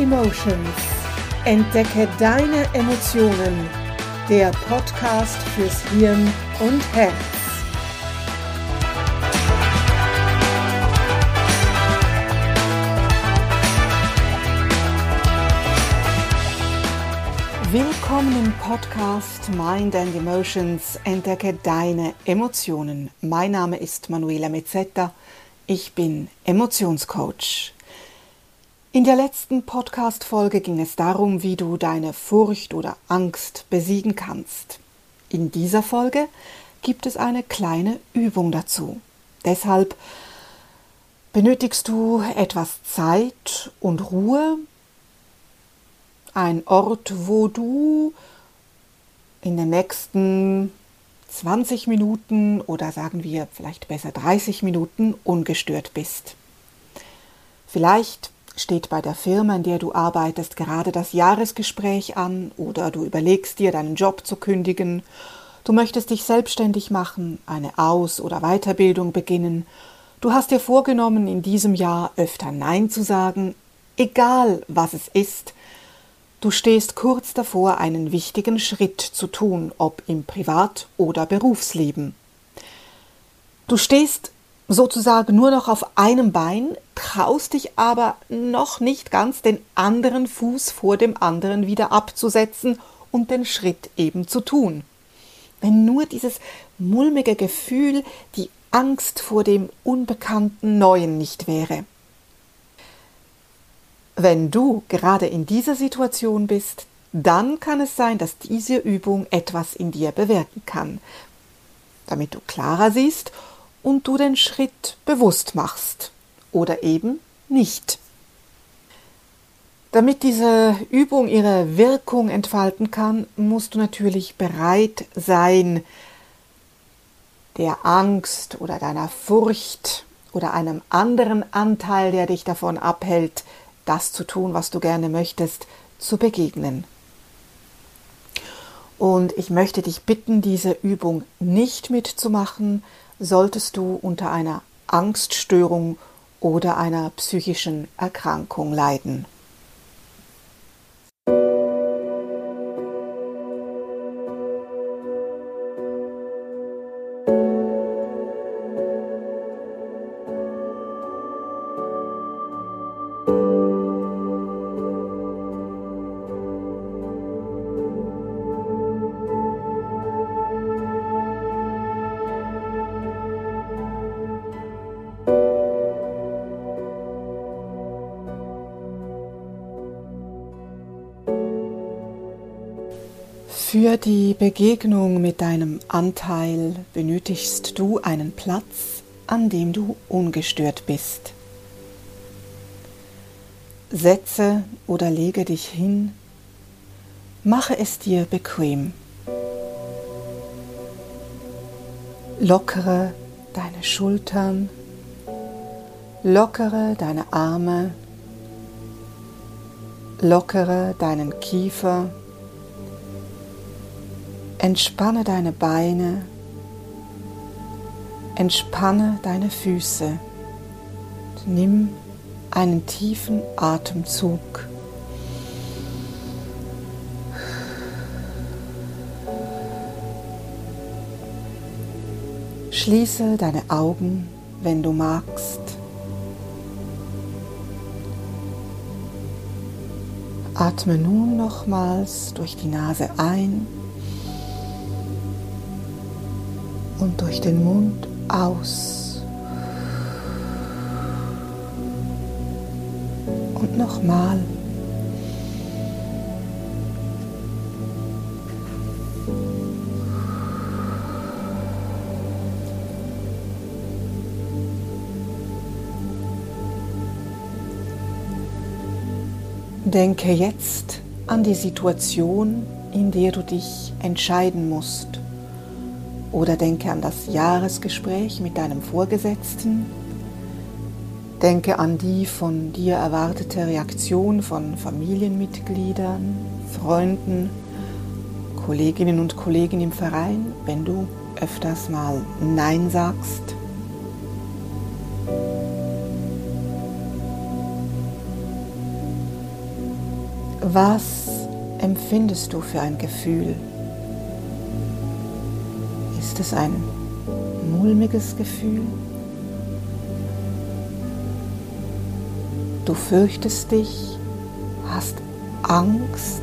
Emotions. Entdecke deine Emotionen. Der Podcast fürs Hirn und Herz. Willkommen im Podcast Mind and Emotions. Entdecke deine Emotionen. Mein Name ist Manuela Mezzetta. Ich bin Emotionscoach. In der letzten Podcast-Folge ging es darum, wie du deine Furcht oder Angst besiegen kannst. In dieser Folge gibt es eine kleine Übung dazu. Deshalb benötigst du etwas Zeit und Ruhe, ein Ort, wo du in den nächsten 20 Minuten oder sagen wir vielleicht besser 30 Minuten ungestört bist. Vielleicht steht bei der Firma, in der du arbeitest, gerade das Jahresgespräch an oder du überlegst dir, deinen Job zu kündigen, du möchtest dich selbstständig machen, eine Aus- oder Weiterbildung beginnen, du hast dir vorgenommen, in diesem Jahr öfter Nein zu sagen, egal was es ist, du stehst kurz davor, einen wichtigen Schritt zu tun, ob im Privat- oder Berufsleben. Du stehst sozusagen nur noch auf einem Bein, traust dich aber noch nicht ganz den anderen Fuß vor dem anderen wieder abzusetzen und den Schritt eben zu tun. Wenn nur dieses mulmige Gefühl, die Angst vor dem unbekannten Neuen nicht wäre. Wenn du gerade in dieser Situation bist, dann kann es sein, dass diese Übung etwas in dir bewirken kann, damit du klarer siehst und du den Schritt bewusst machst oder eben nicht. Damit diese Übung ihre Wirkung entfalten kann, musst du natürlich bereit sein, der Angst oder deiner Furcht oder einem anderen Anteil, der dich davon abhält, das zu tun, was du gerne möchtest, zu begegnen. Und ich möchte dich bitten, diese Übung nicht mitzumachen, solltest du unter einer Angststörung oder einer psychischen Erkrankung leiden. Für die Begegnung mit deinem Anteil benötigst du einen Platz, an dem du ungestört bist. Setze oder lege dich hin, mache es dir bequem. Lockere deine Schultern, lockere deine Arme, lockere deinen Kiefer, Entspanne deine Beine, entspanne deine Füße. Nimm einen tiefen Atemzug. Schließe deine Augen, wenn du magst. Atme nun nochmals durch die Nase ein und durch den Mund aus. Und nochmal. Denke jetzt an die Situation, in der du dich entscheiden musst. Oder denke an das Jahresgespräch mit deinem Vorgesetzten. Denke an die von dir erwartete Reaktion von Familienmitgliedern, Freunden, Kolleginnen und Kollegen im Verein, wenn du öfters mal Nein sagst. Was empfindest du für ein Gefühl? Es ein mulmiges Gefühl? Du fürchtest dich, hast Angst,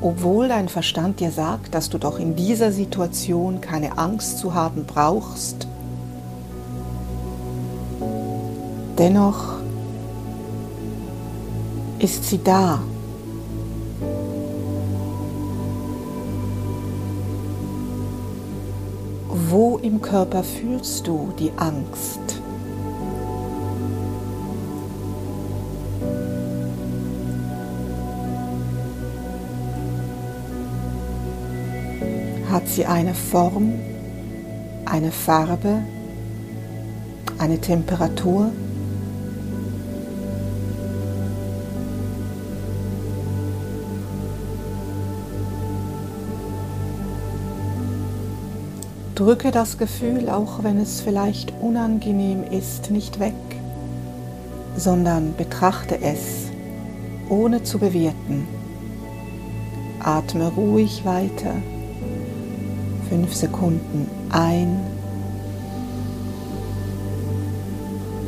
obwohl dein Verstand dir sagt, dass du doch in dieser Situation keine Angst zu haben brauchst. Dennoch ist sie da. Wo im Körper fühlst du die Angst? Hat sie eine Form, eine Farbe, eine Temperatur? Drücke das Gefühl, auch wenn es vielleicht unangenehm ist, nicht weg, sondern betrachte es, ohne zu bewerten. Atme ruhig weiter fünf Sekunden ein,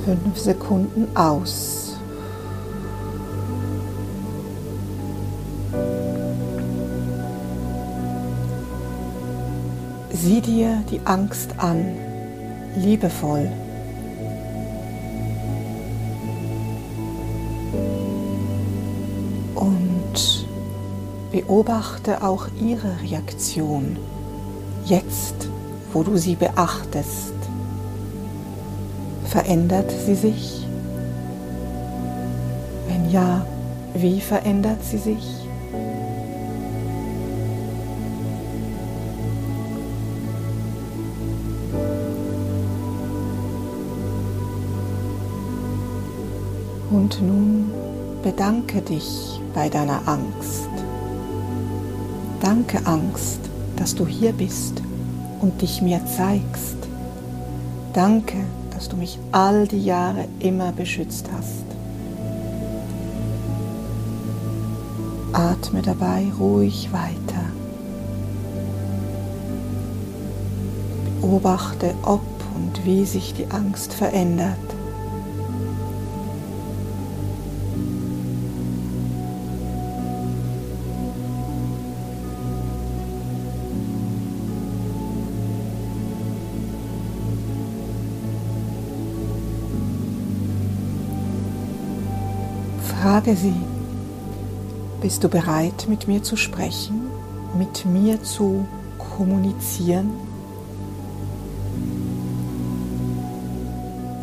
fünf Sekunden aus. Sieh dir die Angst an, liebevoll. Und beobachte auch ihre Reaktion jetzt, wo du sie beachtest, verändert sie sich? Wenn ja, wie verändert sie sich? Und nun bedanke dich bei deiner Angst. Danke Angst dass du hier bist und dich mir zeigst. Danke, dass du mich all die Jahre immer beschützt hast. Atme dabei ruhig weiter. Beobachte, ob und wie sich die Angst verändert. Frage sie, bist du bereit, mit mir zu sprechen, mit mir zu kommunizieren?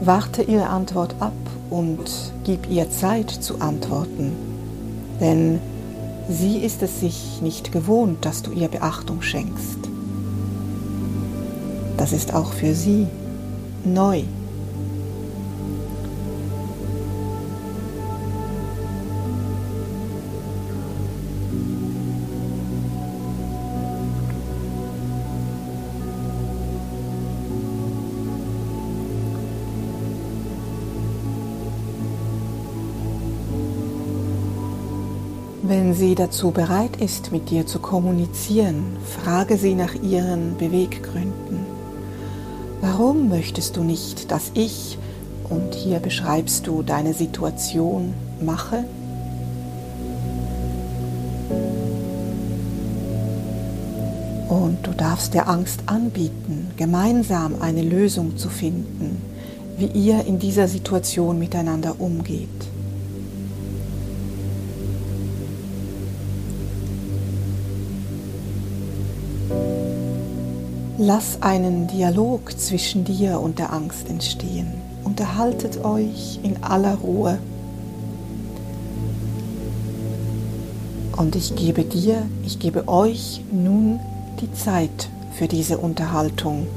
Warte ihre Antwort ab und gib ihr Zeit zu antworten, denn sie ist es sich nicht gewohnt, dass du ihr Beachtung schenkst. Das ist auch für sie neu. Wenn sie dazu bereit ist, mit dir zu kommunizieren, frage sie nach ihren Beweggründen. Warum möchtest du nicht, dass ich, und hier beschreibst du deine Situation, mache? Und du darfst der Angst anbieten, gemeinsam eine Lösung zu finden, wie ihr in dieser Situation miteinander umgeht. Lass einen Dialog zwischen dir und der Angst entstehen. Unterhaltet euch in aller Ruhe. Und ich gebe dir, ich gebe euch nun die Zeit für diese Unterhaltung.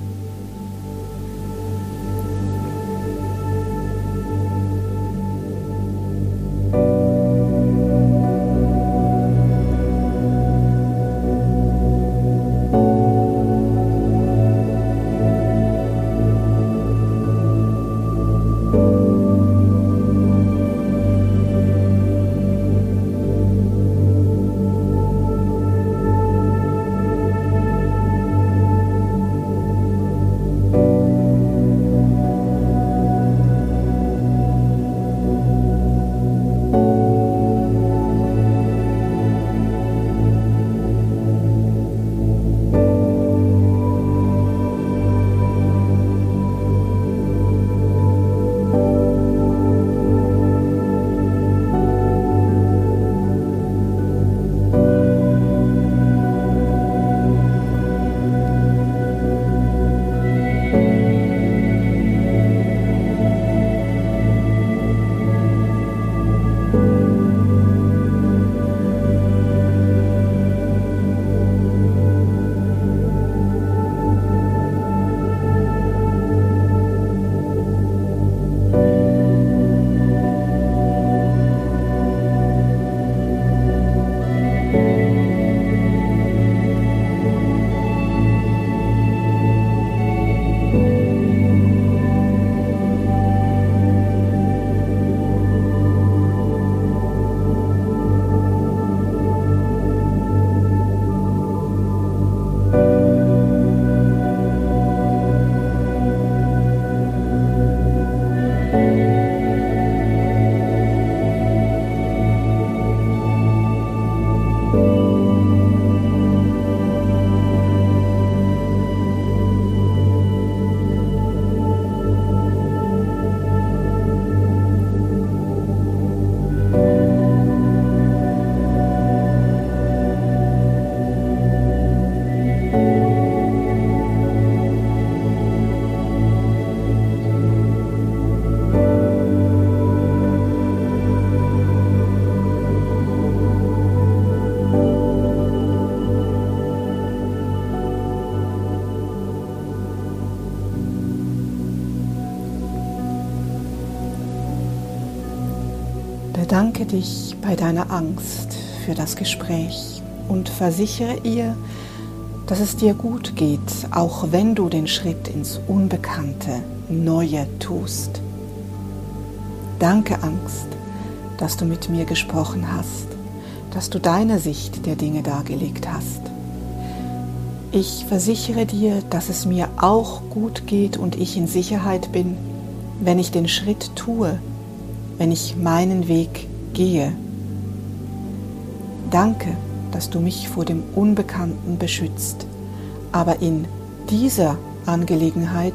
Dich bei deiner Angst für das Gespräch und versichere ihr, dass es dir gut geht, auch wenn du den Schritt ins Unbekannte, Neue tust. Danke Angst, dass du mit mir gesprochen hast, dass du deine Sicht der Dinge dargelegt hast. Ich versichere dir, dass es mir auch gut geht und ich in Sicherheit bin, wenn ich den Schritt tue, wenn ich meinen Weg gehe. Danke, dass du mich vor dem Unbekannten beschützt, aber in dieser Angelegenheit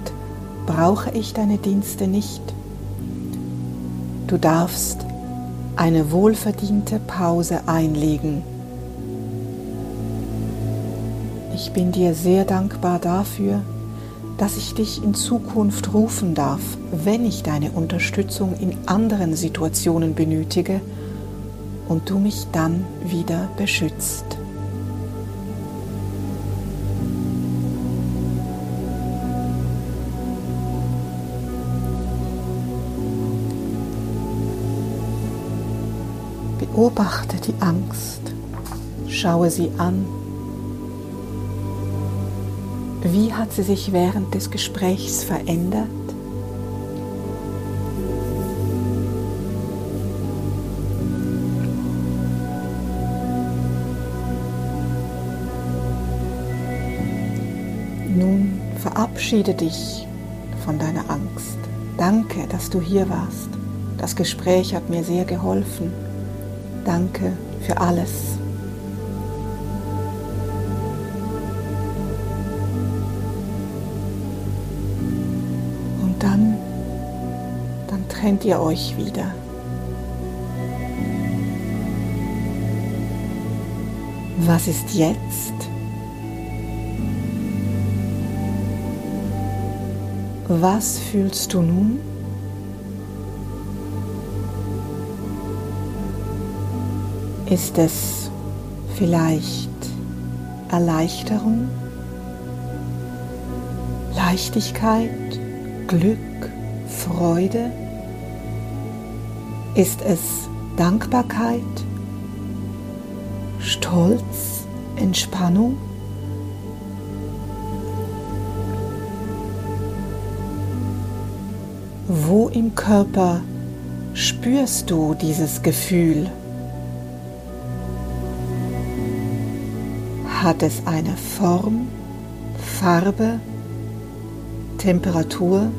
brauche ich deine Dienste nicht. Du darfst eine wohlverdiente Pause einlegen. Ich bin dir sehr dankbar dafür, dass ich dich in Zukunft rufen darf, wenn ich deine Unterstützung in anderen Situationen benötige und du mich dann wieder beschützt. Beobachte die Angst, schaue sie an wie hat sie sich während des Gesprächs verändert? Nun verabschiede dich von deiner Angst. Danke, dass du hier warst. Das Gespräch hat mir sehr geholfen. Danke für alles. Trennt ihr euch wieder. Was ist jetzt? Was fühlst du nun? Ist es vielleicht Erleichterung, Leichtigkeit, Glück, Freude? Ist es Dankbarkeit, Stolz, Entspannung? Wo im Körper spürst du dieses Gefühl? Hat es eine Form, Farbe, Temperatur?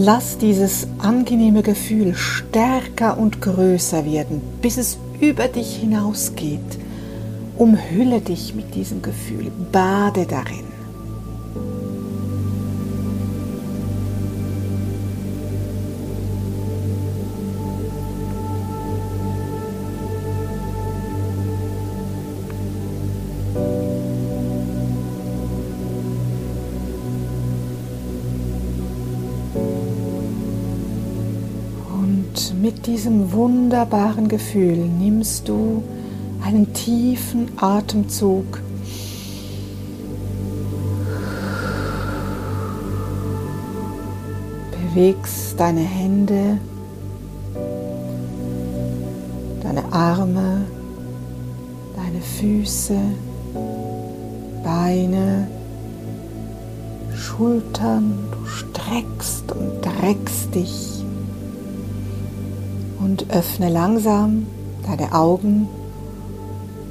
Lass dieses angenehme Gefühl stärker und größer werden, bis es über dich hinausgeht. Umhülle dich mit diesem Gefühl, bade darin. Mit diesem wunderbaren Gefühl nimmst du einen tiefen Atemzug. Bewegst deine Hände, deine Arme, deine Füße, Beine, Schultern. Du streckst und dreckst dich und öffne langsam deine Augen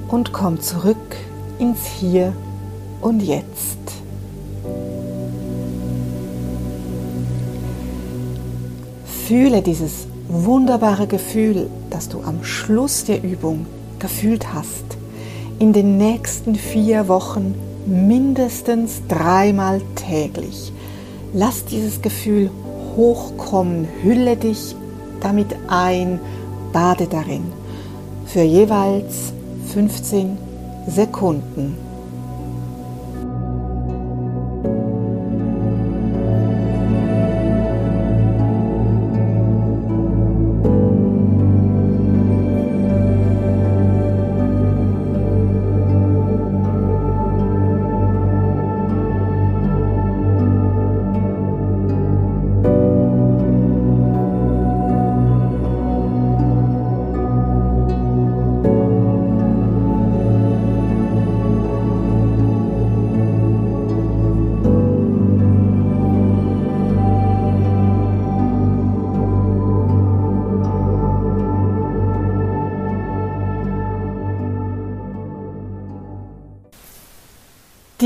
und komm zurück ins Hier und Jetzt. Fühle dieses wunderbare Gefühl, das du am Schluss der Übung gefühlt hast, in den nächsten vier Wochen mindestens dreimal täglich. Lass dieses Gefühl hochkommen, hülle dich damit ein, bade darin für jeweils 15 Sekunden.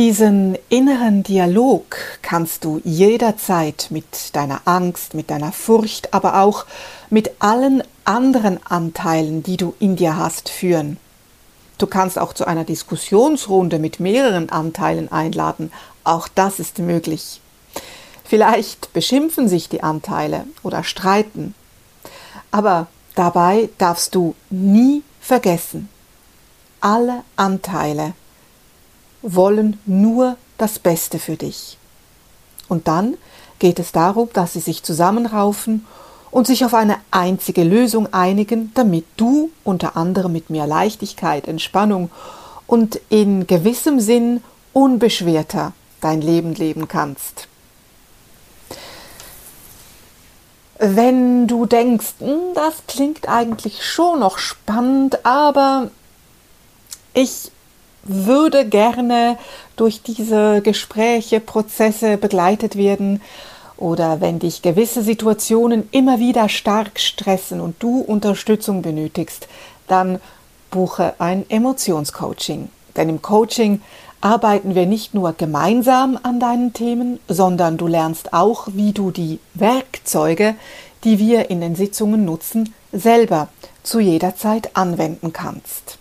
Diesen inneren Dialog kannst du jederzeit mit deiner Angst, mit deiner Furcht, aber auch mit allen anderen Anteilen, die du in dir hast, führen. Du kannst auch zu einer Diskussionsrunde mit mehreren Anteilen einladen. Auch das ist möglich. Vielleicht beschimpfen sich die Anteile oder streiten. Aber dabei darfst du nie vergessen, alle Anteile wollen nur das Beste für dich. Und dann geht es darum, dass sie sich zusammenraufen und sich auf eine einzige Lösung einigen, damit du unter anderem mit mehr Leichtigkeit, Entspannung und in gewissem Sinn unbeschwerter dein Leben leben kannst. Wenn du denkst, hm, das klingt eigentlich schon noch spannend, aber ich würde gerne durch diese Gespräche, Prozesse begleitet werden oder wenn dich gewisse Situationen immer wieder stark stressen und du Unterstützung benötigst, dann buche ein Emotionscoaching. Denn im Coaching arbeiten wir nicht nur gemeinsam an deinen Themen, sondern du lernst auch, wie du die Werkzeuge, die wir in den Sitzungen nutzen, selber zu jeder Zeit anwenden kannst.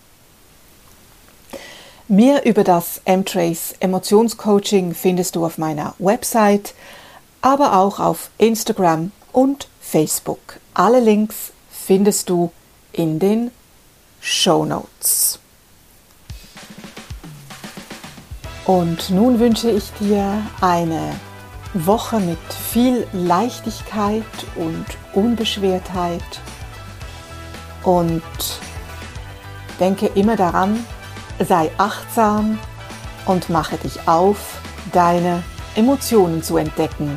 Mehr über das M-Trace Emotionscoaching findest du auf meiner Website, aber auch auf Instagram und Facebook. Alle Links findest du in den Show Notes. Und nun wünsche ich dir eine Woche mit viel Leichtigkeit und Unbeschwertheit und denke immer daran, sei achtsam und mache dich auf, deine Emotionen zu entdecken